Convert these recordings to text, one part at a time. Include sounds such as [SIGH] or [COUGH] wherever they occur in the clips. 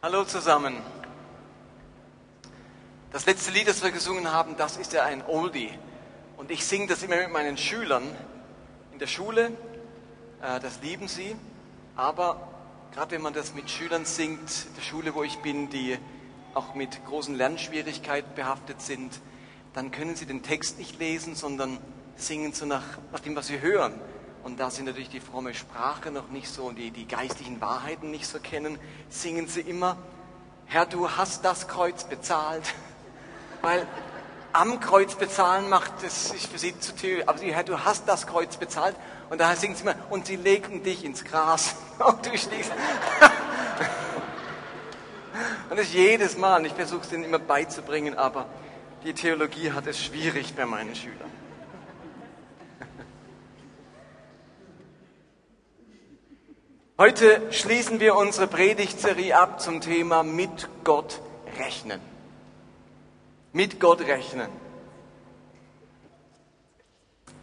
Hallo zusammen. Das letzte Lied, das wir gesungen haben, das ist ja ein Oldie. Und ich singe das immer mit meinen Schülern in der Schule. Äh, Das lieben sie. Aber gerade wenn man das mit Schülern singt, in der Schule, wo ich bin, die auch mit großen Lernschwierigkeiten behaftet sind, dann können sie den Text nicht lesen, sondern singen so nach, nach dem, was sie hören. Und da sie natürlich die fromme Sprache noch nicht so und die, die geistlichen Wahrheiten nicht so kennen, singen sie immer, Herr, du hast das Kreuz bezahlt. [LAUGHS] Weil am Kreuz bezahlen macht es sich für sie zu teuer. Aber sie, Herr, du hast das Kreuz bezahlt. Und daher singen sie immer, und sie legten dich ins Gras. [LAUGHS] Und du schließt. [LAUGHS] Und das ist jedes Mal. Ich versuche es denen immer beizubringen, aber die Theologie hat es schwierig bei meinen Schülern. Heute schließen wir unsere Predigtserie ab zum Thema mit Gott rechnen. Mit Gott rechnen.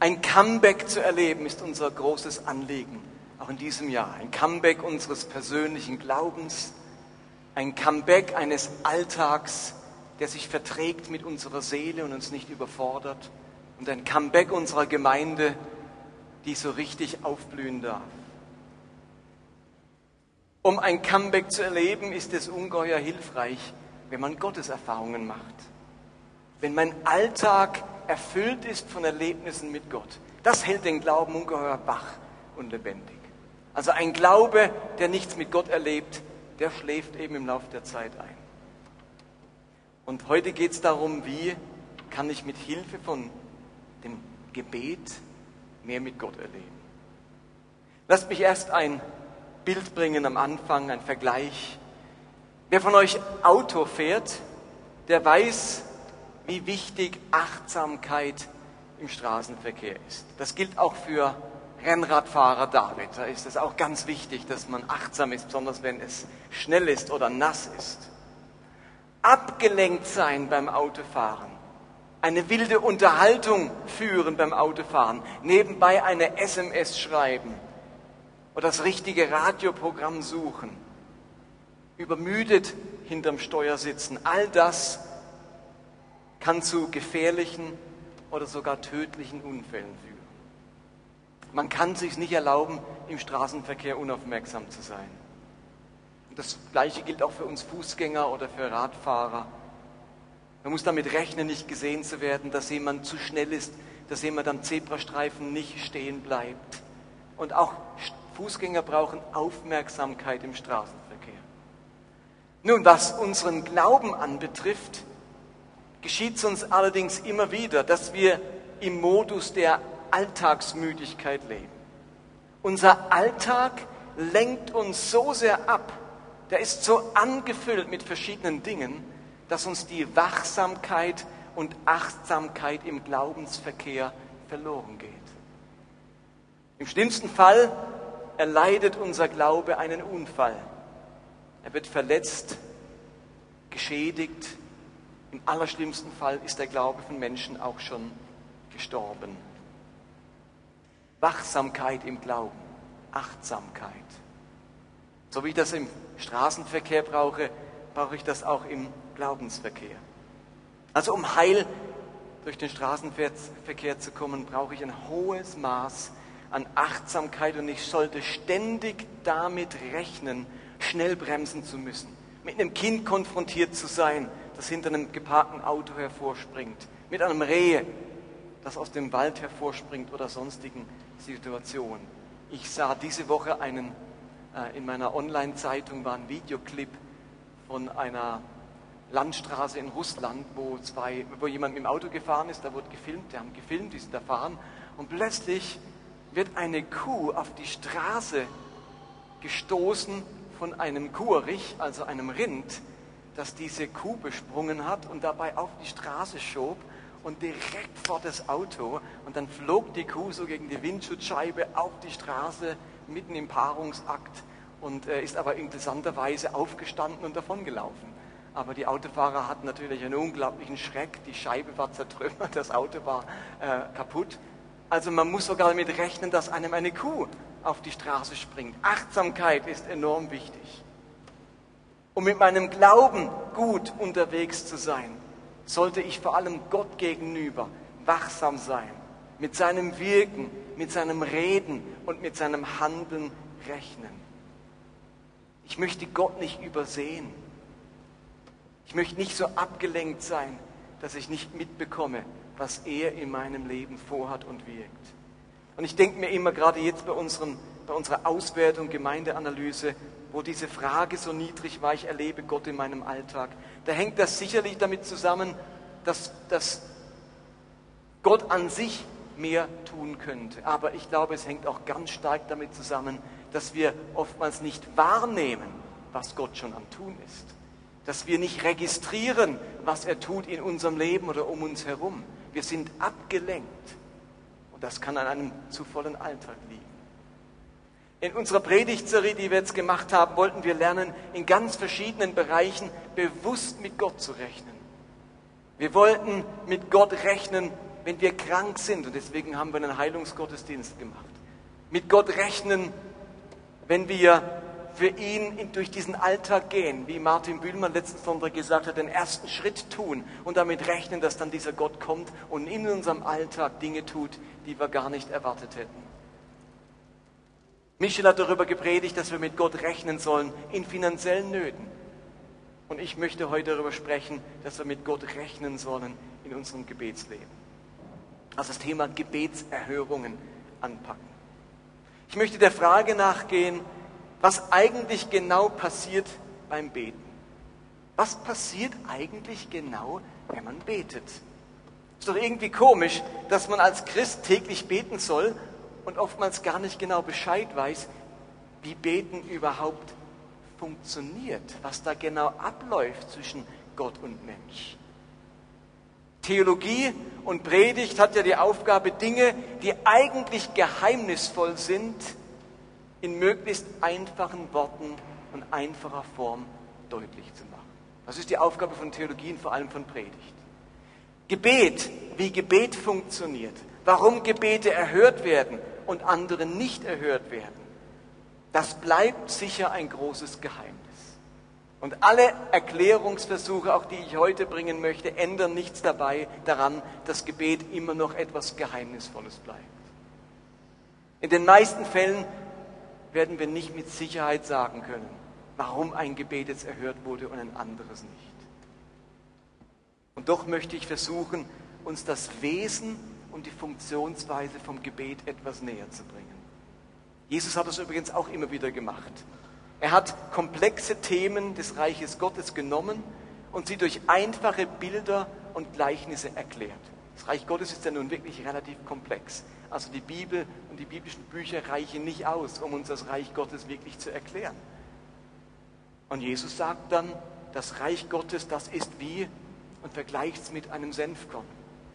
Ein Comeback zu erleben ist unser großes Anliegen, auch in diesem Jahr. Ein Comeback unseres persönlichen Glaubens, ein Comeback eines Alltags, der sich verträgt mit unserer Seele und uns nicht überfordert. Und ein Comeback unserer Gemeinde, die so richtig aufblühen darf. Um ein Comeback zu erleben, ist es ungeheuer hilfreich, wenn man Gotteserfahrungen macht. Wenn mein Alltag erfüllt ist von Erlebnissen mit Gott. Das hält den Glauben ungeheuer wach und lebendig. Also ein Glaube, der nichts mit Gott erlebt, der schläft eben im Laufe der Zeit ein. Und heute geht es darum, wie kann ich mit Hilfe von dem Gebet mehr mit Gott erleben. Lasst mich erst ein Bild bringen am Anfang, ein Vergleich. Wer von euch Auto fährt, der weiß, wie wichtig Achtsamkeit im Straßenverkehr ist. Das gilt auch für Rennradfahrer David. Da ist es auch ganz wichtig, dass man achtsam ist, besonders wenn es schnell ist oder nass ist. Abgelenkt sein beim Autofahren, eine wilde Unterhaltung führen beim Autofahren, nebenbei eine SMS schreiben oder das richtige Radioprogramm suchen, übermüdet hinterm Steuer sitzen, all das kann zu gefährlichen oder sogar tödlichen Unfällen führen. Man kann sich nicht erlauben, im Straßenverkehr unaufmerksam zu sein. Das Gleiche gilt auch für uns Fußgänger oder für Radfahrer. Man muss damit rechnen, nicht gesehen zu werden, dass jemand zu schnell ist, dass jemand am Zebrastreifen nicht stehen bleibt. Und auch Fußgänger brauchen Aufmerksamkeit im Straßenverkehr. Nun, was unseren Glauben anbetrifft, geschieht es uns allerdings immer wieder, dass wir im Modus der Alltagsmüdigkeit leben. Unser Alltag lenkt uns so sehr ab, der ist so angefüllt mit verschiedenen Dingen, dass uns die Wachsamkeit und Achtsamkeit im Glaubensverkehr verloren geht. Im schlimmsten Fall erleidet unser Glaube einen Unfall. Er wird verletzt, geschädigt. Im allerschlimmsten Fall ist der Glaube von Menschen auch schon gestorben. Wachsamkeit im Glauben, Achtsamkeit. So wie ich das im Straßenverkehr brauche, brauche ich das auch im Glaubensverkehr. Also um heil durch den Straßenverkehr zu kommen, brauche ich ein hohes Maß an Achtsamkeit und ich sollte ständig damit rechnen, schnell bremsen zu müssen, mit einem Kind konfrontiert zu sein, das hinter einem geparkten Auto hervorspringt, mit einem Reh, das aus dem Wald hervorspringt oder sonstigen Situationen. Ich sah diese Woche einen, äh, in meiner Online-Zeitung war ein Videoclip von einer Landstraße in Russland, wo, zwei, wo jemand mit dem Auto gefahren ist, da wurde gefilmt, die haben gefilmt, die sind da fahren und plötzlich wird eine Kuh auf die Straße gestoßen von einem Kuhrich, also einem Rind, das diese Kuh besprungen hat und dabei auf die Straße schob und direkt vor das Auto. Und dann flog die Kuh so gegen die Windschutzscheibe auf die Straße mitten im Paarungsakt und äh, ist aber interessanterweise aufgestanden und davongelaufen. Aber die Autofahrer hatten natürlich einen unglaublichen Schreck. Die Scheibe war zertrümmert, das Auto war äh, kaputt. Also man muss sogar damit rechnen, dass einem eine Kuh auf die Straße springt. Achtsamkeit ist enorm wichtig. Um mit meinem Glauben gut unterwegs zu sein, sollte ich vor allem Gott gegenüber wachsam sein, mit seinem Wirken, mit seinem Reden und mit seinem Handeln rechnen. Ich möchte Gott nicht übersehen. Ich möchte nicht so abgelenkt sein, dass ich nicht mitbekomme, was er in meinem Leben vorhat und wirkt. Und ich denke mir immer, gerade jetzt bei, unseren, bei unserer Auswertung, Gemeindeanalyse, wo diese Frage so niedrig war, ich erlebe Gott in meinem Alltag, da hängt das sicherlich damit zusammen, dass, dass Gott an sich mehr tun könnte. Aber ich glaube, es hängt auch ganz stark damit zusammen, dass wir oftmals nicht wahrnehmen, was Gott schon am Tun ist. Dass wir nicht registrieren, was er tut in unserem Leben oder um uns herum. Wir sind abgelenkt. Und das kann an einem zu vollen Alltag liegen. In unserer Predigtserie, die wir jetzt gemacht haben, wollten wir lernen, in ganz verschiedenen Bereichen bewusst mit Gott zu rechnen. Wir wollten mit Gott rechnen, wenn wir krank sind. Und deswegen haben wir einen Heilungsgottesdienst gemacht. Mit Gott rechnen, wenn wir für ihn durch diesen Alltag gehen, wie Martin Bühlmann letzten Sonntag gesagt hat, den ersten Schritt tun und damit rechnen, dass dann dieser Gott kommt und in unserem Alltag Dinge tut, die wir gar nicht erwartet hätten. Michel hat darüber gepredigt, dass wir mit Gott rechnen sollen in finanziellen Nöten. Und ich möchte heute darüber sprechen, dass wir mit Gott rechnen sollen in unserem Gebetsleben. Also das Thema Gebetserhörungen anpacken. Ich möchte der Frage nachgehen, was eigentlich genau passiert beim Beten. Was passiert eigentlich genau, wenn man betet? Ist doch irgendwie komisch, dass man als Christ täglich beten soll und oftmals gar nicht genau Bescheid weiß, wie Beten überhaupt funktioniert, was da genau abläuft zwischen Gott und Mensch. Theologie und Predigt hat ja die Aufgabe, Dinge, die eigentlich geheimnisvoll sind, in möglichst einfachen Worten und einfacher Form deutlich zu machen. Das ist die Aufgabe von Theologie und vor allem von Predigt. Gebet, wie Gebet funktioniert, warum Gebete erhört werden und andere nicht erhört werden, das bleibt sicher ein großes Geheimnis. Und alle Erklärungsversuche, auch die ich heute bringen möchte, ändern nichts dabei daran, dass Gebet immer noch etwas Geheimnisvolles bleibt. In den meisten Fällen werden wir nicht mit Sicherheit sagen können, warum ein Gebet jetzt erhört wurde und ein anderes nicht. Und doch möchte ich versuchen, uns das Wesen und die Funktionsweise vom Gebet etwas näher zu bringen. Jesus hat das übrigens auch immer wieder gemacht. Er hat komplexe Themen des Reiches Gottes genommen und sie durch einfache Bilder und Gleichnisse erklärt. Das Reich Gottes ist ja nun wirklich relativ komplex. Also die Bibel und die biblischen Bücher reichen nicht aus, um uns das Reich Gottes wirklich zu erklären. Und Jesus sagt dann, das Reich Gottes, das ist wie, und vergleicht es mit einem Senfkorn,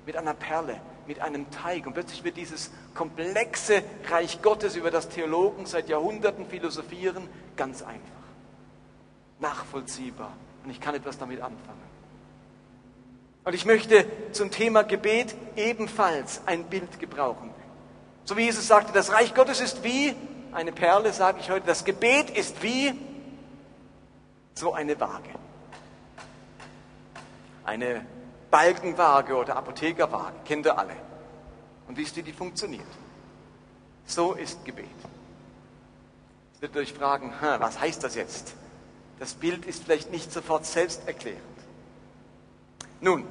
mit einer Perle, mit einem Teig. Und plötzlich wird dieses komplexe Reich Gottes, über das Theologen seit Jahrhunderten philosophieren, ganz einfach. Nachvollziehbar. Und ich kann etwas damit anfangen. Und ich möchte zum Thema Gebet ebenfalls ein Bild gebrauchen. So wie Jesus sagte, das Reich Gottes ist wie, eine Perle sage ich heute, das Gebet ist wie so eine Waage. Eine Balkenwaage oder Apothekerwaage, kennt ihr alle. Und wisst ihr, die funktioniert. So ist Gebet. Jetzt wird euch fragen, was heißt das jetzt? Das Bild ist vielleicht nicht sofort selbsterklärend. Nun,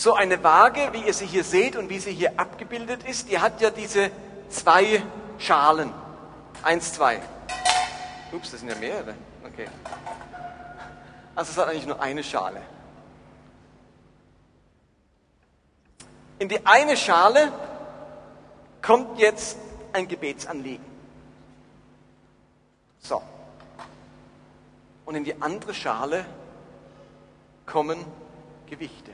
so eine Waage, wie ihr sie hier seht und wie sie hier abgebildet ist, die hat ja diese zwei Schalen. Eins, zwei. Ups, das sind ja mehrere. Okay. Also es hat eigentlich nur eine Schale. In die eine Schale kommt jetzt ein Gebetsanliegen. So. Und in die andere Schale kommen Gewichte.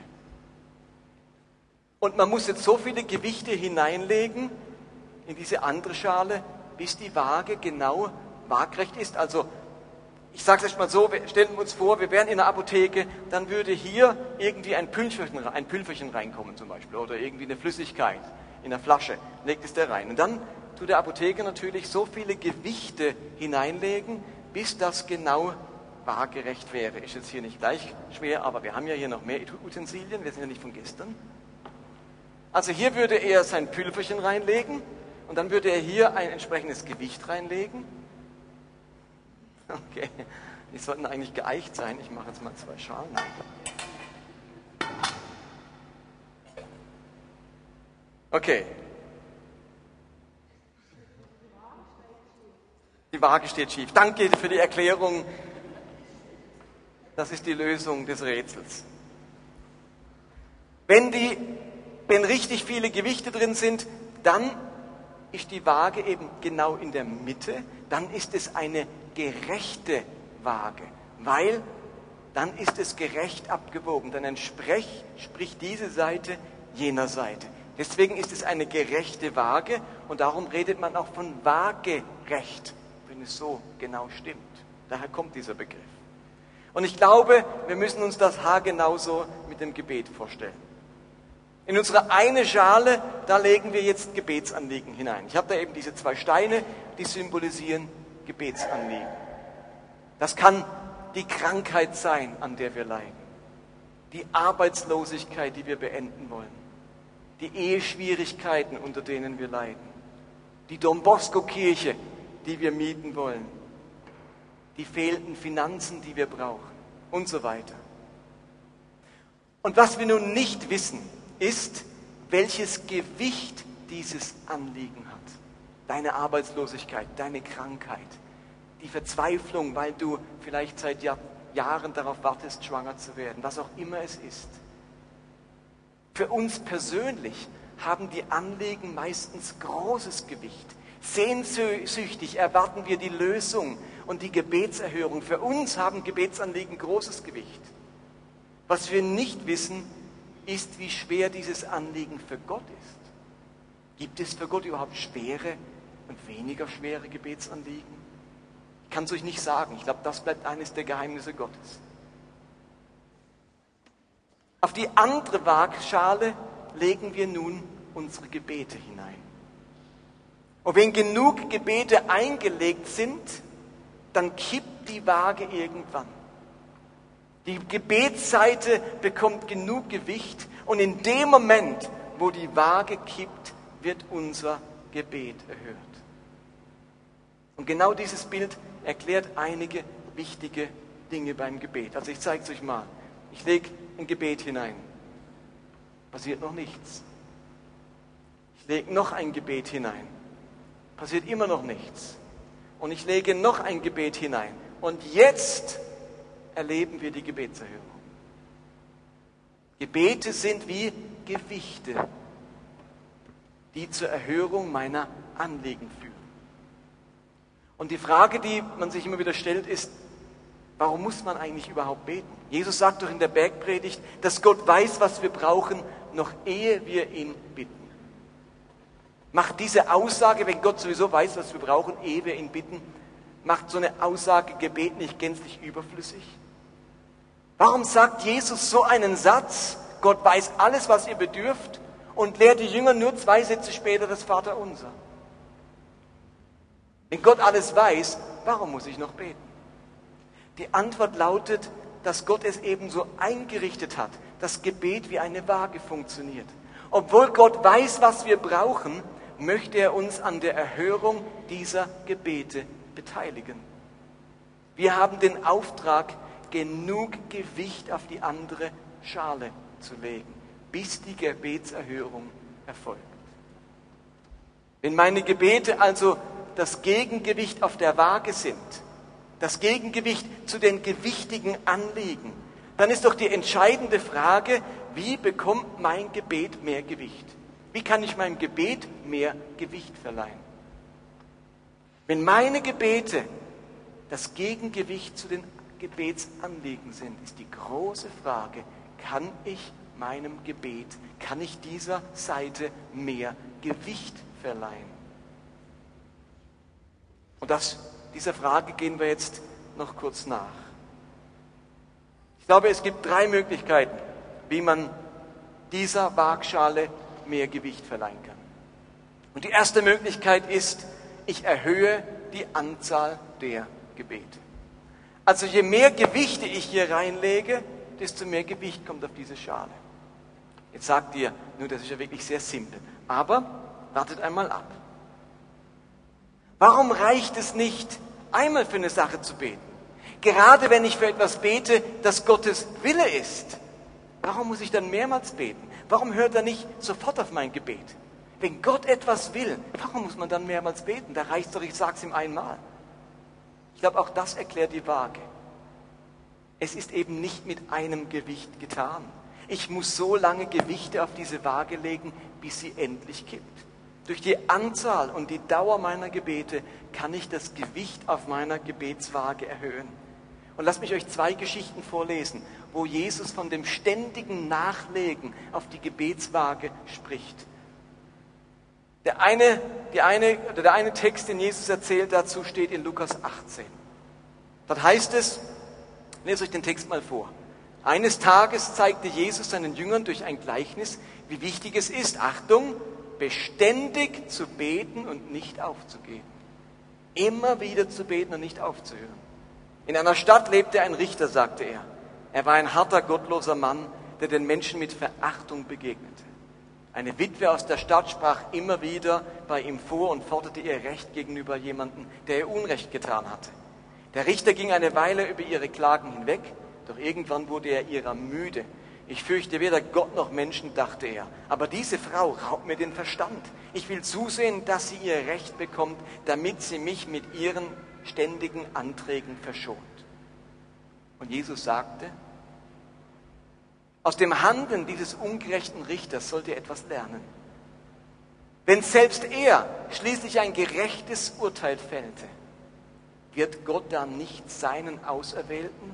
Und man muss jetzt so viele Gewichte hineinlegen in diese andere Schale, bis die Waage genau waagrecht ist. Also ich sage es euch mal so, stellen wir uns vor, wir wären in einer Apotheke, dann würde hier irgendwie ein Pülferchen, ein Pülferchen reinkommen zum Beispiel oder irgendwie eine Flüssigkeit in einer Flasche, legt es da rein. Und dann tut der Apotheker natürlich so viele Gewichte hineinlegen, bis das genau waagerecht wäre. Ist jetzt hier nicht gleich schwer, aber wir haben ja hier noch mehr Utensilien, wir sind ja nicht von gestern. Also hier würde er sein Pülverchen reinlegen und dann würde er hier ein entsprechendes Gewicht reinlegen. Okay, die sollten eigentlich geeicht sein. Ich mache jetzt mal zwei Schalen. Okay. Die Waage steht schief. Danke für die Erklärung. Das ist die Lösung des Rätsels. Wenn, die, wenn richtig viele Gewichte drin sind, dann ist die Waage eben genau in der Mitte. Dann ist es eine gerechte Waage, weil dann ist es gerecht abgewogen. Dann entspricht diese Seite jener Seite. Deswegen ist es eine gerechte Waage und darum redet man auch von Waagerecht, wenn es so genau stimmt. Daher kommt dieser Begriff. Und ich glaube, wir müssen uns das Haar genauso mit dem Gebet vorstellen. In unsere eine Schale, da legen wir jetzt Gebetsanliegen hinein. Ich habe da eben diese zwei Steine, die symbolisieren Gebetsanliegen. Das kann die Krankheit sein, an der wir leiden. Die Arbeitslosigkeit, die wir beenden wollen die Eheschwierigkeiten, unter denen wir leiden, die Don Bosco-Kirche, die wir mieten wollen, die fehlenden Finanzen, die wir brauchen und so weiter. Und was wir nun nicht wissen, ist, welches Gewicht dieses Anliegen hat. Deine Arbeitslosigkeit, deine Krankheit, die Verzweiflung, weil du vielleicht seit Jahren darauf wartest, schwanger zu werden, was auch immer es ist. Für uns persönlich haben die Anliegen meistens großes Gewicht. Sehnsüchtig erwarten wir die Lösung und die Gebetserhörung. Für uns haben Gebetsanliegen großes Gewicht. Was wir nicht wissen, ist, wie schwer dieses Anliegen für Gott ist. Gibt es für Gott überhaupt schwere und weniger schwere Gebetsanliegen? Ich kann es euch nicht sagen. Ich glaube, das bleibt eines der Geheimnisse Gottes. Auf die andere Waagschale legen wir nun unsere Gebete hinein. Und wenn genug Gebete eingelegt sind, dann kippt die Waage irgendwann. Die Gebetsseite bekommt genug Gewicht und in dem Moment, wo die Waage kippt, wird unser Gebet erhört. Und genau dieses Bild erklärt einige wichtige Dinge beim Gebet. Also ich zeige es euch mal. Ich lege ein Gebet hinein. Passiert noch nichts. Ich lege noch ein Gebet hinein. Passiert immer noch nichts. Und ich lege noch ein Gebet hinein. Und jetzt erleben wir die Gebetserhörung. Gebete sind wie Gewichte, die zur Erhörung meiner Anliegen führen. Und die Frage, die man sich immer wieder stellt, ist, Warum muss man eigentlich überhaupt beten? Jesus sagt doch in der Bergpredigt, dass Gott weiß, was wir brauchen, noch ehe wir ihn bitten. Macht diese Aussage, wenn Gott sowieso weiß, was wir brauchen, ehe wir ihn bitten, macht so eine Aussage Gebet nicht gänzlich überflüssig? Warum sagt Jesus so einen Satz, Gott weiß alles, was ihr bedürft, und lehrt die Jünger nur zwei Sätze später das Vaterunser? Wenn Gott alles weiß, warum muss ich noch beten? Die Antwort lautet, dass Gott es ebenso eingerichtet hat, dass Gebet wie eine Waage funktioniert. Obwohl Gott weiß, was wir brauchen, möchte er uns an der Erhörung dieser Gebete beteiligen. Wir haben den Auftrag, genug Gewicht auf die andere Schale zu legen, bis die Gebetserhörung erfolgt. Wenn meine Gebete also das Gegengewicht auf der Waage sind, das Gegengewicht zu den gewichtigen Anliegen, dann ist doch die entscheidende Frage, wie bekommt mein Gebet mehr Gewicht? Wie kann ich meinem Gebet mehr Gewicht verleihen? Wenn meine Gebete das Gegengewicht zu den Gebetsanliegen sind, ist die große Frage, kann ich meinem Gebet, kann ich dieser Seite mehr Gewicht verleihen? Und das dieser Frage gehen wir jetzt noch kurz nach. Ich glaube, es gibt drei Möglichkeiten, wie man dieser Waagschale mehr Gewicht verleihen kann. Und die erste Möglichkeit ist, ich erhöhe die Anzahl der Gebete. Also je mehr Gewichte ich hier reinlege, desto mehr Gewicht kommt auf diese Schale. Jetzt sagt ihr, nur das ist ja wirklich sehr simpel. Aber wartet einmal ab. Warum reicht es nicht, einmal für eine Sache zu beten? Gerade wenn ich für etwas bete, das Gottes Wille ist. Warum muss ich dann mehrmals beten? Warum hört er nicht sofort auf mein Gebet? Wenn Gott etwas will, warum muss man dann mehrmals beten? Da reicht doch, ich sag's ihm einmal. Ich glaube, auch das erklärt die Waage. Es ist eben nicht mit einem Gewicht getan. Ich muss so lange Gewichte auf diese Waage legen, bis sie endlich kippt. Durch die Anzahl und die Dauer meiner Gebete kann ich das Gewicht auf meiner Gebetswaage erhöhen. Und lasst mich euch zwei Geschichten vorlesen, wo Jesus von dem ständigen Nachlegen auf die Gebetswaage spricht. Der eine, die eine, der eine Text, den Jesus erzählt dazu, steht in Lukas 18. Dort heißt es, lese euch den Text mal vor. Eines Tages zeigte Jesus seinen Jüngern durch ein Gleichnis, wie wichtig es ist, Achtung, beständig zu beten und nicht aufzugeben. Immer wieder zu beten und nicht aufzuhören. In einer Stadt lebte ein Richter, sagte er. Er war ein harter, gottloser Mann, der den Menschen mit Verachtung begegnete. Eine Witwe aus der Stadt sprach immer wieder bei ihm vor und forderte ihr Recht gegenüber jemandem, der ihr Unrecht getan hatte. Der Richter ging eine Weile über ihre Klagen hinweg doch irgendwann wurde er ihrer müde. Ich fürchte weder Gott noch Menschen, dachte er. Aber diese Frau raubt mir den Verstand. Ich will zusehen, dass sie ihr Recht bekommt, damit sie mich mit ihren ständigen Anträgen verschont. Und Jesus sagte, aus dem Handeln dieses ungerechten Richters sollt ihr etwas lernen. Wenn selbst er schließlich ein gerechtes Urteil fällte, wird Gott dann nicht seinen Auserwählten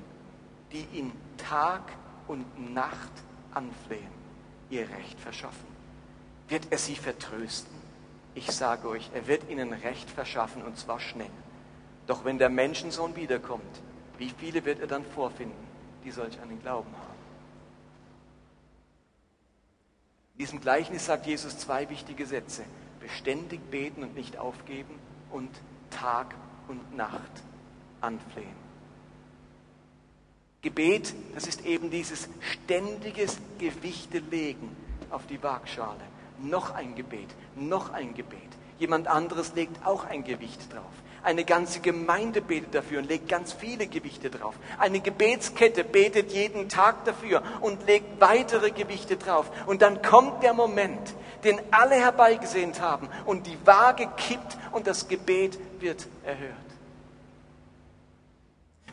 die ihn Tag und Nacht anflehen, ihr Recht verschaffen? Wird er sie vertrösten? Ich sage euch, er wird ihnen Recht verschaffen und zwar schnell. Doch wenn der Menschensohn wiederkommt, wie viele wird er dann vorfinden, die solch einen Glauben haben? In diesem Gleichnis sagt Jesus zwei wichtige Sätze. Beständig beten und nicht aufgeben und Tag und Nacht anflehen. Gebet, das ist eben dieses ständiges Gewichtelegen auf die Waagschale. Noch ein Gebet, noch ein Gebet. Jemand anderes legt auch ein Gewicht drauf. Eine ganze Gemeinde betet dafür und legt ganz viele Gewichte drauf. Eine Gebetskette betet jeden Tag dafür und legt weitere Gewichte drauf. Und dann kommt der Moment, den alle herbeigesehnt haben und die Waage kippt und das Gebet wird erhört.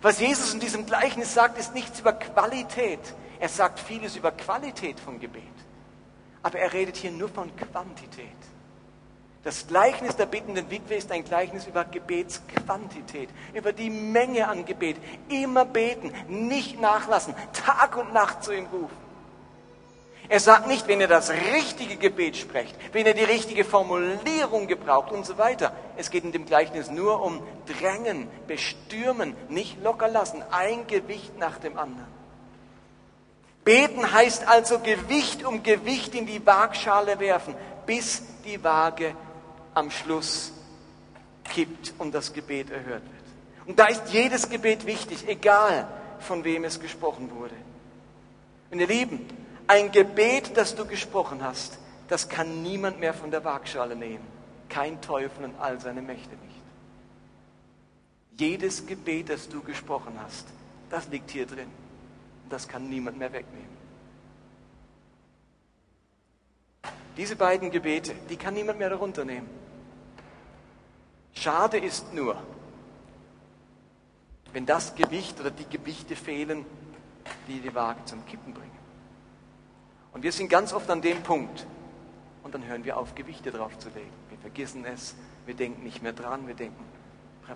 Was Jesus in diesem Gleichnis sagt, ist nichts über Qualität. Er sagt vieles über Qualität von Gebet. Aber er redet hier nur von Quantität. Das Gleichnis der bittenden Witwe ist ein Gleichnis über Gebetsquantität, über die Menge an Gebet. Immer beten, nicht nachlassen, Tag und Nacht zu ihm rufen. Er sagt nicht, wenn ihr das richtige Gebet sprecht, wenn ihr die richtige Formulierung gebraucht und so weiter. Es geht in dem Gleichnis nur um Drängen, Bestürmen, nicht locker lassen, ein Gewicht nach dem anderen. Beten heißt also Gewicht um Gewicht in die Waagschale werfen, bis die Waage am Schluss kippt und das Gebet erhört wird. Und da ist jedes Gebet wichtig, egal von wem es gesprochen wurde. Und ihr Lieben, ein Gebet, das du gesprochen hast, das kann niemand mehr von der Waagschale nehmen. Kein Teufel und all seine Mächte nicht. Jedes Gebet, das du gesprochen hast, das liegt hier drin. Das kann niemand mehr wegnehmen. Diese beiden Gebete, die kann niemand mehr darunter nehmen. Schade ist nur, wenn das Gewicht oder die Gewichte fehlen, die die Waage zum Kippen bringen. Und wir sind ganz oft an dem Punkt. Und dann hören wir auf, Gewichte draufzulegen. Wir vergessen es, wir denken nicht mehr dran, wir denken,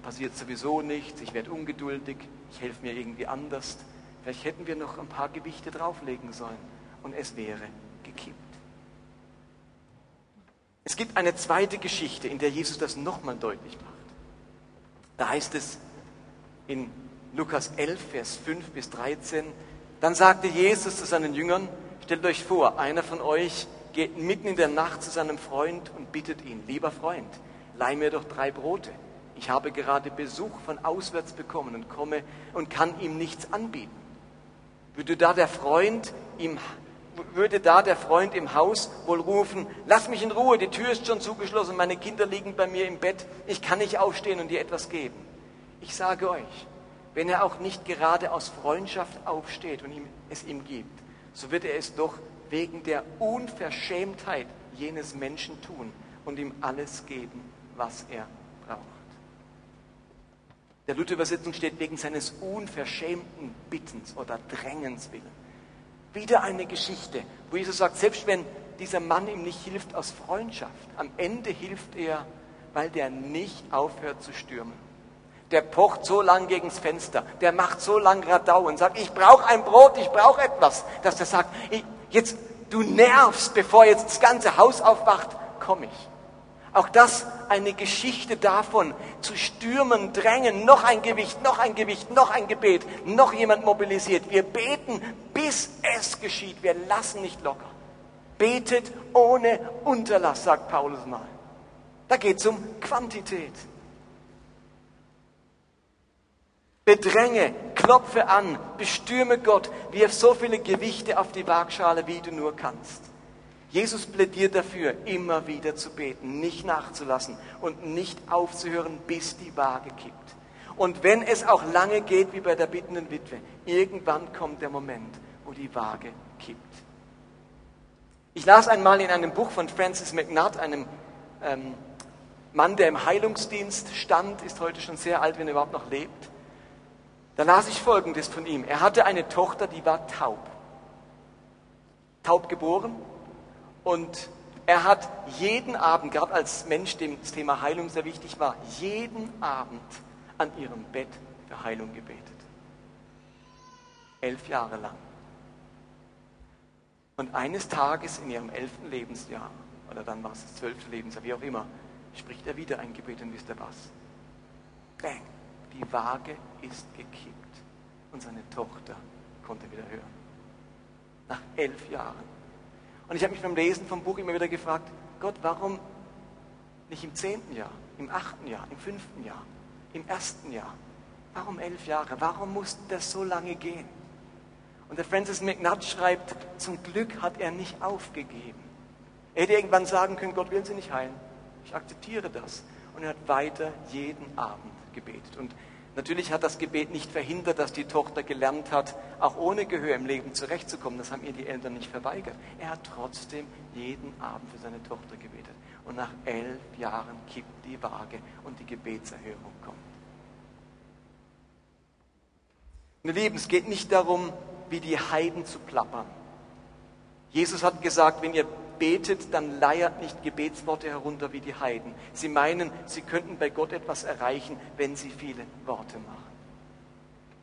passiert sowieso nichts, ich werde ungeduldig, ich helfe mir irgendwie anders. Vielleicht hätten wir noch ein paar Gewichte drauflegen sollen und es wäre gekippt. Es gibt eine zweite Geschichte, in der Jesus das nochmal deutlich macht. Da heißt es in Lukas 11, Vers 5 bis 13, dann sagte Jesus zu seinen Jüngern, Stellt euch vor, einer von euch geht mitten in der Nacht zu seinem Freund und bittet ihn, lieber Freund, leih mir doch drei Brote. Ich habe gerade Besuch von auswärts bekommen und komme und kann ihm nichts anbieten. Würde da der Freund ihm würde da der Freund im Haus wohl rufen, lass mich in Ruhe, die Tür ist schon zugeschlossen, meine Kinder liegen bei mir im Bett, ich kann nicht aufstehen und dir etwas geben. Ich sage euch, wenn er auch nicht gerade aus Freundschaft aufsteht und ihm, es ihm gibt, so wird er es doch wegen der Unverschämtheit jenes Menschen tun und ihm alles geben, was er braucht. Der Luther-Übersetzung steht wegen seines unverschämten Bittens oder Drängens willen. Wieder eine Geschichte, wo Jesus sagt, selbst wenn dieser Mann ihm nicht hilft aus Freundschaft, am Ende hilft er, weil der nicht aufhört zu stürmen. Der pocht so lang gegens Fenster, der macht so lang Radau und sagt, ich brauche ein Brot, ich brauche etwas, dass der sagt, ich, jetzt du nervst, bevor jetzt das ganze Haus aufwacht, komme ich. Auch das eine Geschichte davon, zu stürmen, drängen, noch ein Gewicht, noch ein Gewicht, noch ein Gebet, noch jemand mobilisiert. Wir beten, bis es geschieht. Wir lassen nicht locker. Betet ohne Unterlass, sagt Paulus mal. Da geht es um Quantität. Bedränge, klopfe an, bestürme Gott, wirf so viele Gewichte auf die Waagschale, wie du nur kannst. Jesus plädiert dafür, immer wieder zu beten, nicht nachzulassen und nicht aufzuhören, bis die Waage kippt. Und wenn es auch lange geht, wie bei der bittenden Witwe, irgendwann kommt der Moment, wo die Waage kippt. Ich las einmal in einem Buch von Francis McNutt, einem ähm, Mann, der im Heilungsdienst stand, ist heute schon sehr alt, wenn er überhaupt noch lebt. Da las ich Folgendes von ihm. Er hatte eine Tochter, die war taub. Taub geboren, und er hat jeden Abend, gerade als Mensch, dem das Thema Heilung sehr wichtig war, jeden Abend an ihrem Bett für Heilung gebetet. Elf Jahre lang. Und eines Tages in ihrem elften Lebensjahr, oder dann war es das zwölfte Lebensjahr, wie auch immer, spricht er wieder ein Gebet und wisst ihr was? Bang, die Waage ist gekippt und seine Tochter konnte wieder hören. Nach elf Jahren. Und ich habe mich beim Lesen vom Buch immer wieder gefragt, Gott, warum nicht im zehnten Jahr, im achten Jahr, im fünften Jahr, im ersten Jahr? Warum elf Jahre? Warum musste das so lange gehen? Und der Francis McNutt schreibt, zum Glück hat er nicht aufgegeben. Er hätte irgendwann sagen können, Gott will sie nicht heilen. Ich akzeptiere das. Und er hat weiter jeden Abend gebetet. Und Natürlich hat das Gebet nicht verhindert, dass die Tochter gelernt hat, auch ohne Gehör im Leben zurechtzukommen. Das haben ihr die Eltern nicht verweigert. Er hat trotzdem jeden Abend für seine Tochter gebetet. Und nach elf Jahren kippt die Waage und die Gebetserhörung kommt. Meine Lieben, es geht nicht darum, wie die Heiden zu plappern. Jesus hat gesagt, wenn ihr betet, dann leiert nicht Gebetsworte herunter wie die Heiden. Sie meinen, sie könnten bei Gott etwas erreichen, wenn sie viele Worte machen.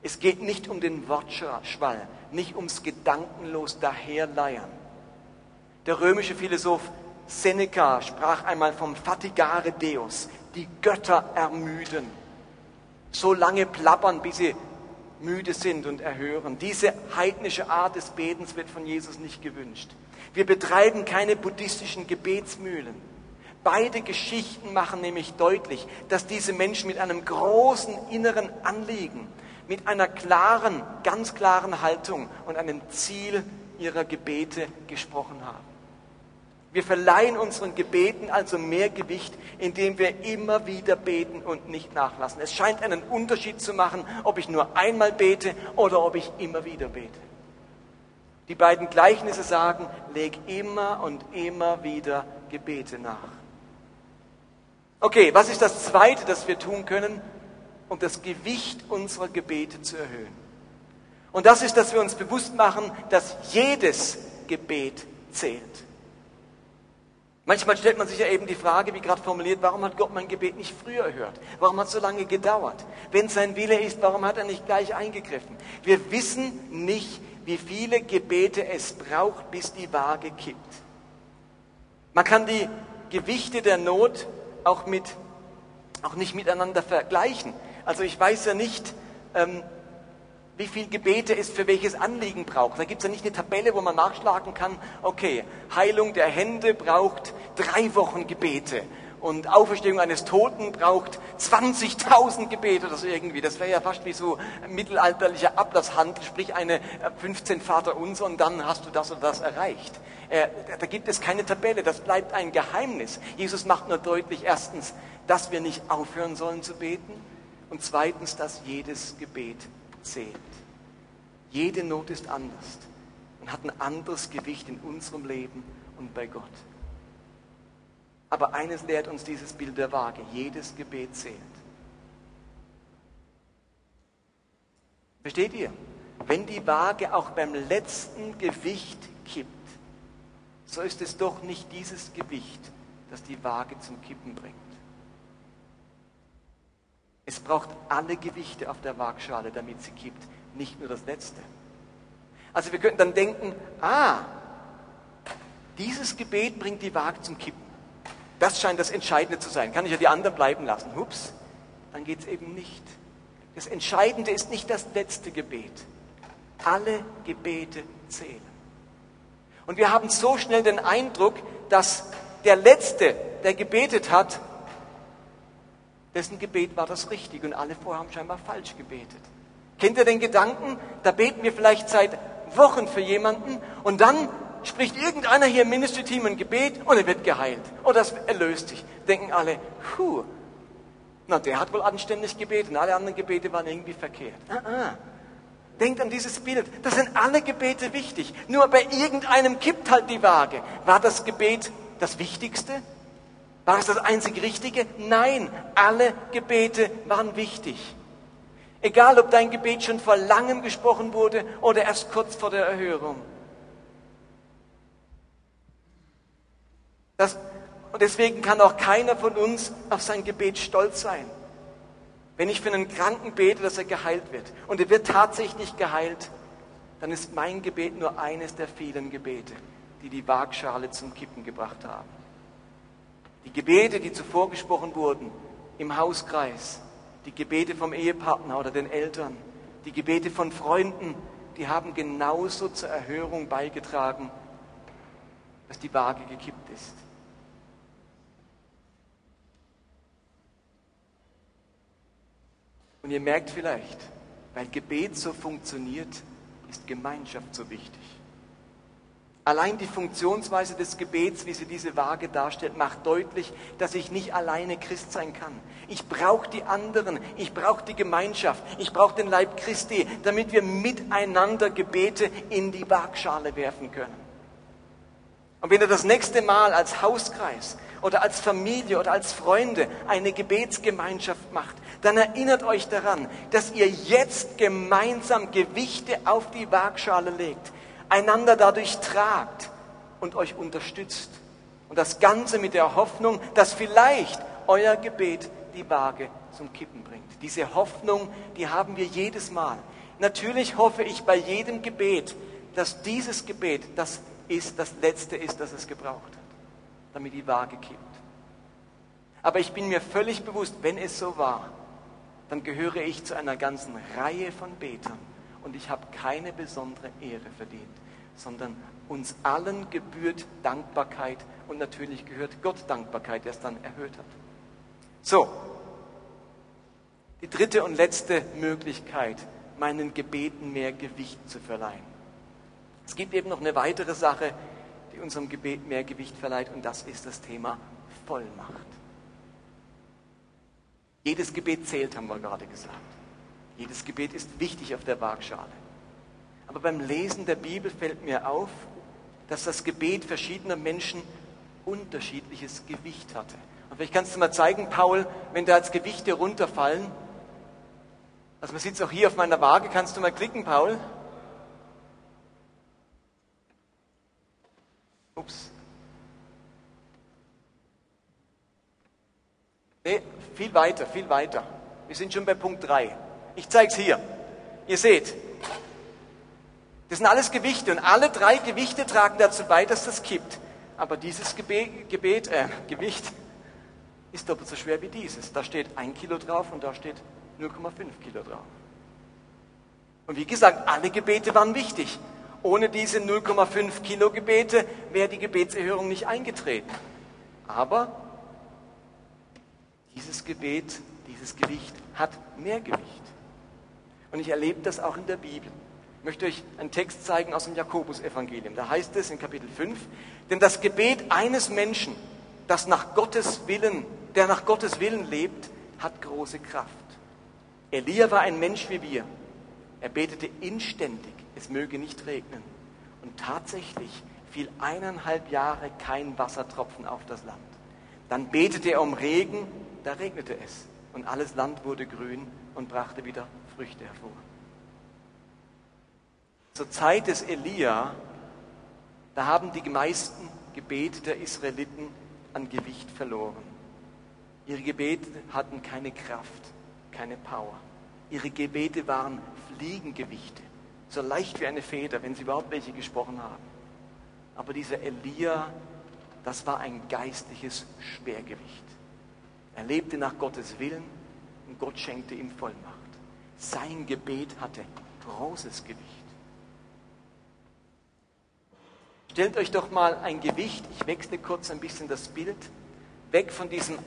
Es geht nicht um den Wortschwall, nicht ums gedankenlos daherleiern. Der römische Philosoph Seneca sprach einmal vom Fatigare Deus, die Götter ermüden. So lange plappern, bis sie müde sind und erhören. Diese heidnische Art des Betens wird von Jesus nicht gewünscht. Wir betreiben keine buddhistischen Gebetsmühlen. Beide Geschichten machen nämlich deutlich, dass diese Menschen mit einem großen inneren Anliegen, mit einer klaren, ganz klaren Haltung und einem Ziel ihrer Gebete gesprochen haben. Wir verleihen unseren Gebeten also mehr Gewicht, indem wir immer wieder beten und nicht nachlassen. Es scheint einen Unterschied zu machen, ob ich nur einmal bete oder ob ich immer wieder bete. Die beiden Gleichnisse sagen, leg immer und immer wieder Gebete nach. Okay, was ist das Zweite, das wir tun können, um das Gewicht unserer Gebete zu erhöhen? Und das ist, dass wir uns bewusst machen, dass jedes Gebet zählt. Manchmal stellt man sich ja eben die Frage, wie gerade formuliert, warum hat Gott mein Gebet nicht früher erhört? Warum hat es so lange gedauert? Wenn sein Wille ist, warum hat er nicht gleich eingegriffen? Wir wissen nicht, wie viele Gebete es braucht, bis die Waage kippt. Man kann die Gewichte der Not auch, mit, auch nicht miteinander vergleichen. Also ich weiß ja nicht, ähm, wie viel Gebete es für welches Anliegen braucht. Da gibt es ja nicht eine Tabelle, wo man nachschlagen kann, okay, Heilung der Hände braucht drei Wochen Gebete und Auferstehung eines Toten braucht 20.000 Gebete oder so irgendwie. Das wäre ja fast wie so mittelalterlicher Ablasshandel, sprich eine 15 äh, Vater unser und dann hast du das oder das erreicht. Äh, da gibt es keine Tabelle, das bleibt ein Geheimnis. Jesus macht nur deutlich, erstens, dass wir nicht aufhören sollen zu beten und zweitens, dass jedes Gebet zählt. Jede Not ist anders und hat ein anderes Gewicht in unserem Leben und bei Gott. Aber eines lehrt uns dieses Bild der Waage. Jedes Gebet zählt. Versteht ihr? Wenn die Waage auch beim letzten Gewicht kippt, so ist es doch nicht dieses Gewicht, das die Waage zum Kippen bringt. Es braucht alle Gewichte auf der Waagschale, damit sie kippt, nicht nur das letzte. Also wir könnten dann denken, ah, dieses Gebet bringt die Waage zum Kippen. Das scheint das Entscheidende zu sein. Kann ich ja die anderen bleiben lassen. Hups, dann geht es eben nicht. Das Entscheidende ist nicht das letzte Gebet. Alle Gebete zählen. Und wir haben so schnell den Eindruck, dass der Letzte, der gebetet hat, dessen Gebet war das richtig und alle vorher haben scheinbar falsch gebetet. Kennt ihr den Gedanken? Da beten wir vielleicht seit Wochen für jemanden und dann spricht irgendeiner hier im Ministry-Team ein Gebet und er wird geheilt. Oder es erlöst sich. Denken alle, puh, na, der hat wohl anständig gebetet und alle anderen Gebete waren irgendwie verkehrt. Ah, ah. Denkt an dieses Bild. Das sind alle Gebete wichtig. Nur bei irgendeinem kippt halt die Waage. War das Gebet das Wichtigste? War es das einzig Richtige? Nein, alle Gebete waren wichtig. Egal, ob dein Gebet schon vor langem gesprochen wurde oder erst kurz vor der Erhörung. Das, und deswegen kann auch keiner von uns auf sein Gebet stolz sein. Wenn ich für einen Kranken bete, dass er geheilt wird und er wird tatsächlich geheilt, dann ist mein Gebet nur eines der vielen Gebete, die die Waagschale zum Kippen gebracht haben. Die Gebete, die zuvor gesprochen wurden im Hauskreis, die Gebete vom Ehepartner oder den Eltern, die Gebete von Freunden, die haben genauso zur Erhörung beigetragen, dass die Waage gekippt ist. Und ihr merkt vielleicht, weil Gebet so funktioniert, ist Gemeinschaft so wichtig. Allein die Funktionsweise des Gebets, wie sie diese Waage darstellt, macht deutlich, dass ich nicht alleine Christ sein kann. Ich brauche die anderen, ich brauche die Gemeinschaft, ich brauche den Leib Christi, damit wir miteinander Gebete in die Waagschale werfen können. Und wenn ihr das nächste Mal als Hauskreis oder als Familie oder als Freunde eine Gebetsgemeinschaft macht, dann erinnert euch daran, dass ihr jetzt gemeinsam Gewichte auf die Waagschale legt, einander dadurch tragt und euch unterstützt. Und das Ganze mit der Hoffnung, dass vielleicht euer Gebet die Waage zum Kippen bringt. Diese Hoffnung, die haben wir jedes Mal. Natürlich hoffe ich bei jedem Gebet, dass dieses Gebet das ist, das letzte ist, das es gebraucht damit die Waage kippt. Aber ich bin mir völlig bewusst, wenn es so war, dann gehöre ich zu einer ganzen Reihe von Betern und ich habe keine besondere Ehre verdient, sondern uns allen gebührt Dankbarkeit und natürlich gehört Gott Dankbarkeit, der es dann erhöht hat. So, die dritte und letzte Möglichkeit, meinen Gebeten mehr Gewicht zu verleihen. Es gibt eben noch eine weitere Sache, die unserem Gebet mehr Gewicht verleiht und das ist das Thema Vollmacht. Jedes Gebet zählt, haben wir gerade gesagt. Jedes Gebet ist wichtig auf der Waagschale. Aber beim Lesen der Bibel fällt mir auf, dass das Gebet verschiedener Menschen unterschiedliches Gewicht hatte. Und vielleicht kannst du mal zeigen, Paul, wenn da als Gewichte runterfallen. Also man sieht es auch hier auf meiner Waage. Kannst du mal klicken, Paul? Ups. Nee, viel weiter, viel weiter. Wir sind schon bei Punkt 3. Ich zeige es hier. Ihr seht, das sind alles Gewichte und alle drei Gewichte tragen dazu bei, dass das kippt. Aber dieses Gebet, Gebet äh, Gewicht ist doppelt so schwer wie dieses. Da steht ein Kilo drauf und da steht 0,5 Kilo drauf. Und wie gesagt, alle Gebete waren wichtig. Ohne diese 0,5 Kilo Gebete wäre die Gebetserhörung nicht eingetreten. Aber dieses Gebet, dieses Gewicht hat mehr Gewicht. Und ich erlebe das auch in der Bibel. Ich möchte euch einen Text zeigen aus dem Jakobusevangelium. Da heißt es in Kapitel 5, denn das Gebet eines Menschen, das nach Gottes Willen, der nach Gottes Willen lebt, hat große Kraft. Elia war ein Mensch wie wir. Er betete inständig, es möge nicht regnen. Und tatsächlich fiel eineinhalb Jahre kein Wassertropfen auf das Land. Dann betete er um Regen, da regnete es. Und alles Land wurde grün und brachte wieder Früchte hervor. Zur Zeit des Elia, da haben die meisten Gebete der Israeliten an Gewicht verloren. Ihre Gebete hatten keine Kraft, keine Power. Ihre Gebete waren Fliegengewichte, so leicht wie eine Feder, wenn sie überhaupt welche gesprochen haben. Aber dieser Elia, das war ein geistliches Schwergewicht. Er lebte nach Gottes Willen und Gott schenkte ihm Vollmacht. Sein Gebet hatte großes Gewicht. Stellt euch doch mal ein Gewicht, ich wechsle kurz ein bisschen das Bild, weg von diesem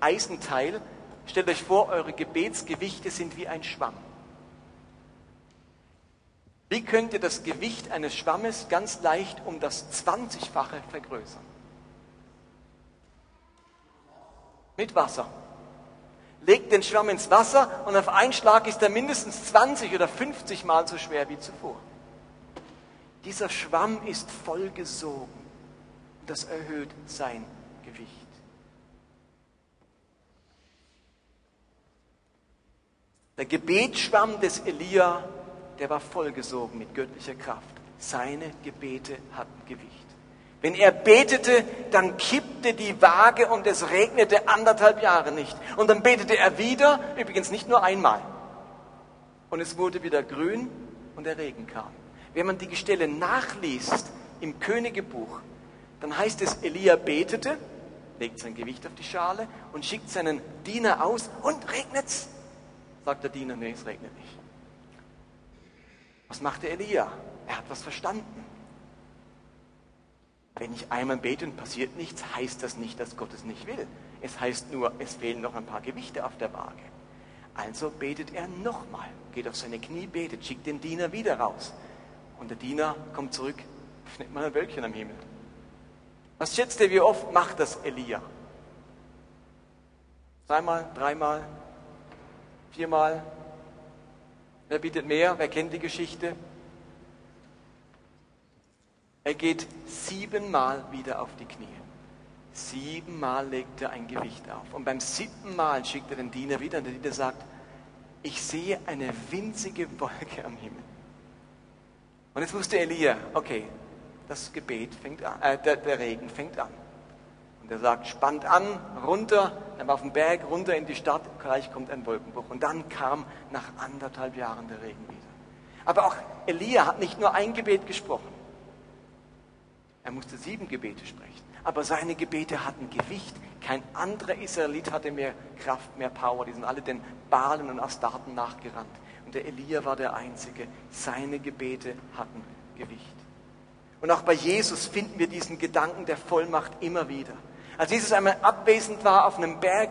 Eisenteil. Stellt euch vor, eure Gebetsgewichte sind wie ein Schwamm. Wie könnt ihr das Gewicht eines Schwammes ganz leicht um das 20-fache vergrößern? Mit Wasser. Legt den Schwamm ins Wasser und auf einen Schlag ist er mindestens 20 oder 50 Mal so schwer wie zuvor. Dieser Schwamm ist vollgesogen. Das erhöht sein Gewicht. Der Gebetsschwamm des Elia, der war vollgesogen mit göttlicher Kraft. Seine Gebete hatten Gewicht. Wenn er betete, dann kippte die Waage und es regnete anderthalb Jahre nicht. Und dann betete er wieder, übrigens nicht nur einmal. Und es wurde wieder grün und der Regen kam. Wenn man die Stelle nachliest im Königebuch, dann heißt es, Elia betete, legt sein Gewicht auf die Schale und schickt seinen Diener aus und regnet's. Sagt der Diener, nee, es regnet nicht. Was machte Elia? Er hat was verstanden. Wenn ich einmal bete und passiert nichts, heißt das nicht, dass Gott es nicht will. Es heißt nur, es fehlen noch ein paar Gewichte auf der Waage. Also betet er nochmal, geht auf seine Knie, betet, schickt den Diener wieder raus. Und der Diener kommt zurück, findet mal ein Wölkchen am Himmel. Was schätzt ihr, wie oft macht das Elia? Zweimal, dreimal, viermal? Wer bietet mehr? Wer kennt die Geschichte? Er geht siebenmal wieder auf die Knie. Siebenmal legt er ein Gewicht auf. Und beim siebten Mal schickt er den Diener wieder und der Diener sagt, ich sehe eine winzige Wolke am Himmel. Und jetzt wusste Elia, okay, das Gebet fängt an, äh, der, der Regen fängt an. Und er sagt, spannt an, runter, er war auf dem Berg, runter in die Stadt, gleich kommt ein Wolkenbruch. Und dann kam nach anderthalb Jahren der Regen wieder. Aber auch Elia hat nicht nur ein Gebet gesprochen. Er musste sieben Gebete sprechen. Aber seine Gebete hatten Gewicht. Kein anderer Israelit hatte mehr Kraft, mehr Power. Die sind alle den Balen und Astarten nachgerannt. Und der Elia war der Einzige. Seine Gebete hatten Gewicht. Und auch bei Jesus finden wir diesen Gedanken der Vollmacht immer wieder. Als Jesus einmal abwesend war auf einem Berg,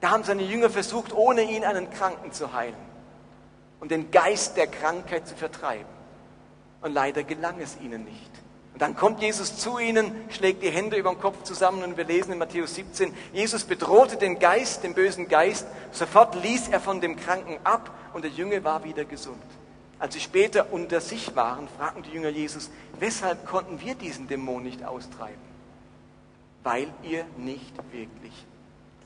da haben seine Jünger versucht, ohne ihn einen Kranken zu heilen und den Geist der Krankheit zu vertreiben. Und leider gelang es ihnen nicht. Und dann kommt Jesus zu ihnen, schlägt die Hände über den Kopf zusammen und wir lesen in Matthäus 17, Jesus bedrohte den Geist, den bösen Geist, sofort ließ er von dem Kranken ab und der Junge war wieder gesund. Als sie später unter sich waren, fragten die Jünger Jesus, weshalb konnten wir diesen Dämon nicht austreiben? Weil ihr nicht wirklich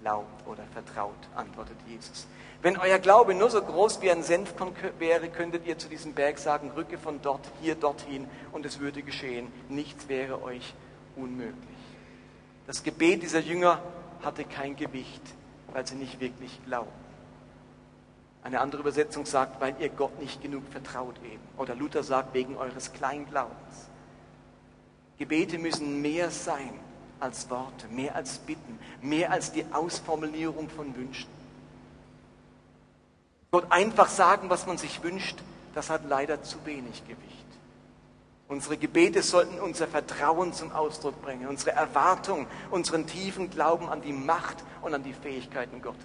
glaubt oder vertraut, antwortet Jesus. Wenn euer Glaube nur so groß wie ein Senfkorn wäre, könntet ihr zu diesem Berg sagen, rücke von dort, hier, dorthin und es würde geschehen. Nichts wäre euch unmöglich. Das Gebet dieser Jünger hatte kein Gewicht, weil sie nicht wirklich glauben. Eine andere Übersetzung sagt, weil ihr Gott nicht genug vertraut eben. Oder Luther sagt, wegen eures Kleinglaubens. Gebete müssen mehr sein als Worte, mehr als Bitten, mehr als die Ausformulierung von Wünschen. Gott einfach sagen, was man sich wünscht, das hat leider zu wenig Gewicht. Unsere Gebete sollten unser Vertrauen zum Ausdruck bringen, unsere Erwartung, unseren tiefen Glauben an die Macht und an die Fähigkeiten Gottes.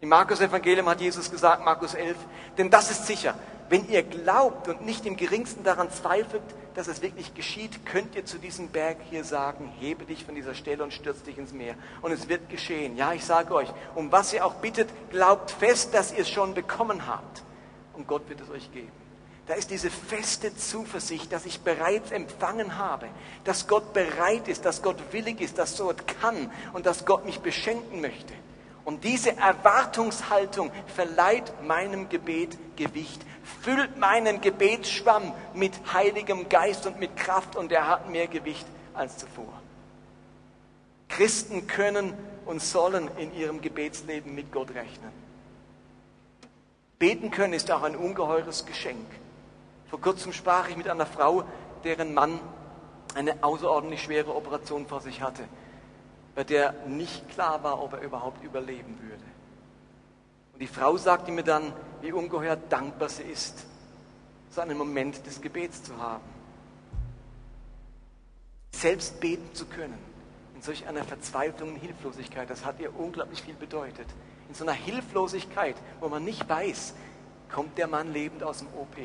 Im Markus-Evangelium hat Jesus gesagt, Markus 11, denn das ist sicher, wenn ihr glaubt und nicht im geringsten daran zweifelt, dass es wirklich geschieht, könnt ihr zu diesem Berg hier sagen, hebe dich von dieser Stelle und stürz dich ins Meer. Und es wird geschehen. Ja, ich sage euch, um was ihr auch bittet, glaubt fest, dass ihr es schon bekommen habt. Und Gott wird es euch geben. Da ist diese feste Zuversicht, dass ich bereits empfangen habe, dass Gott bereit ist, dass Gott willig ist, dass Gott kann und dass Gott mich beschenken möchte. Und diese Erwartungshaltung verleiht meinem Gebet Gewicht, füllt meinen Gebetsschwamm mit heiligem Geist und mit Kraft und er hat mehr Gewicht als zuvor. Christen können und sollen in ihrem Gebetsleben mit Gott rechnen. Beten können ist auch ein ungeheures Geschenk. Vor kurzem sprach ich mit einer Frau, deren Mann eine außerordentlich schwere Operation vor sich hatte, bei der nicht klar war, ob er überhaupt überleben würde. Und die Frau sagte mir dann, wie ungeheuer dankbar sie ist, so einen Moment des Gebets zu haben. Selbst beten zu können, in solch einer Verzweiflung und Hilflosigkeit, das hat ihr unglaublich viel bedeutet. In so einer Hilflosigkeit, wo man nicht weiß, kommt der Mann lebend aus dem OP.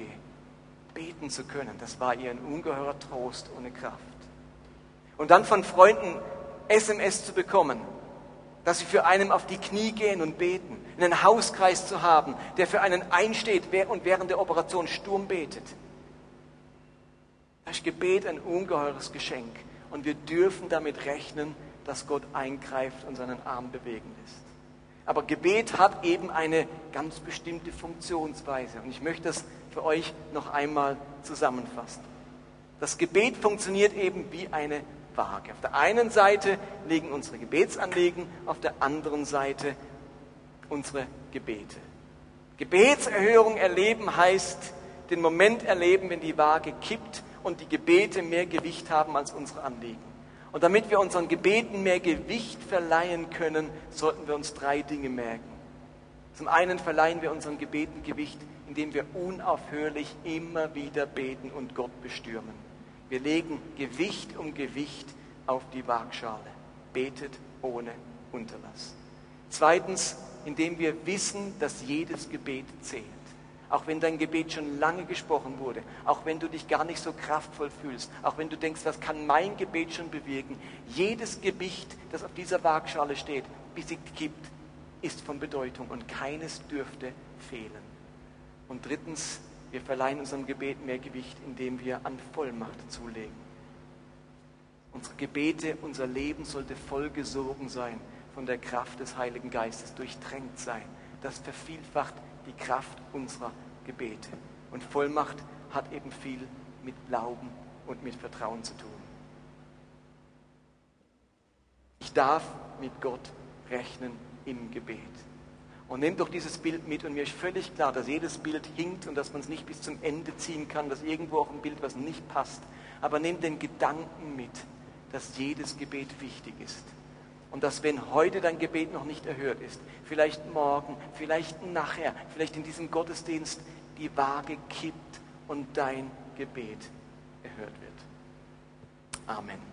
Beten zu können, das war ihr ein ungeheurer Trost eine Kraft. Und dann von Freunden SMS zu bekommen, dass sie für einen auf die Knie gehen und beten, einen Hauskreis zu haben, der für einen einsteht und während der Operation Sturm betet. Das ist Gebet ein ungeheures Geschenk und wir dürfen damit rechnen, dass Gott eingreift und seinen Arm bewegen lässt. Aber Gebet hat eben eine ganz bestimmte Funktionsweise und ich möchte das für euch noch einmal zusammenfassen. Das Gebet funktioniert eben wie eine Waage. Auf der einen Seite liegen unsere Gebetsanliegen, auf der anderen Seite unsere Gebete. Gebetserhörung erleben heißt den Moment erleben, wenn die Waage kippt und die Gebete mehr Gewicht haben als unsere Anliegen. Und damit wir unseren Gebeten mehr Gewicht verleihen können, sollten wir uns drei Dinge merken. Zum einen verleihen wir unseren Gebeten Gewicht, indem wir unaufhörlich immer wieder beten und Gott bestürmen. Wir legen Gewicht um Gewicht auf die Waagschale. Betet ohne Unterlass. Zweitens, indem wir wissen, dass jedes Gebet zählt. Auch wenn dein Gebet schon lange gesprochen wurde, auch wenn du dich gar nicht so kraftvoll fühlst, auch wenn du denkst, was kann mein Gebet schon bewirken, jedes Gewicht, das auf dieser Waagschale steht, bis sie kippt, ist von Bedeutung und keines dürfte fehlen. Und drittens, wir verleihen unserem Gebet mehr Gewicht, indem wir an Vollmacht zulegen. Unsere Gebete, unser Leben sollte vollgesogen sein von der Kraft des Heiligen Geistes, durchtränkt sein. Das vervielfacht die Kraft unserer Gebete. Und Vollmacht hat eben viel mit Glauben und mit Vertrauen zu tun. Ich darf mit Gott rechnen im Gebet. Und nehmt doch dieses Bild mit und mir ist völlig klar, dass jedes Bild hinkt und dass man es nicht bis zum Ende ziehen kann, dass irgendwo auch ein Bild, was nicht passt. Aber nehmt den Gedanken mit, dass jedes Gebet wichtig ist. Und dass wenn heute dein Gebet noch nicht erhört ist, vielleicht morgen, vielleicht nachher, vielleicht in diesem Gottesdienst die Waage kippt und dein Gebet erhört wird. Amen.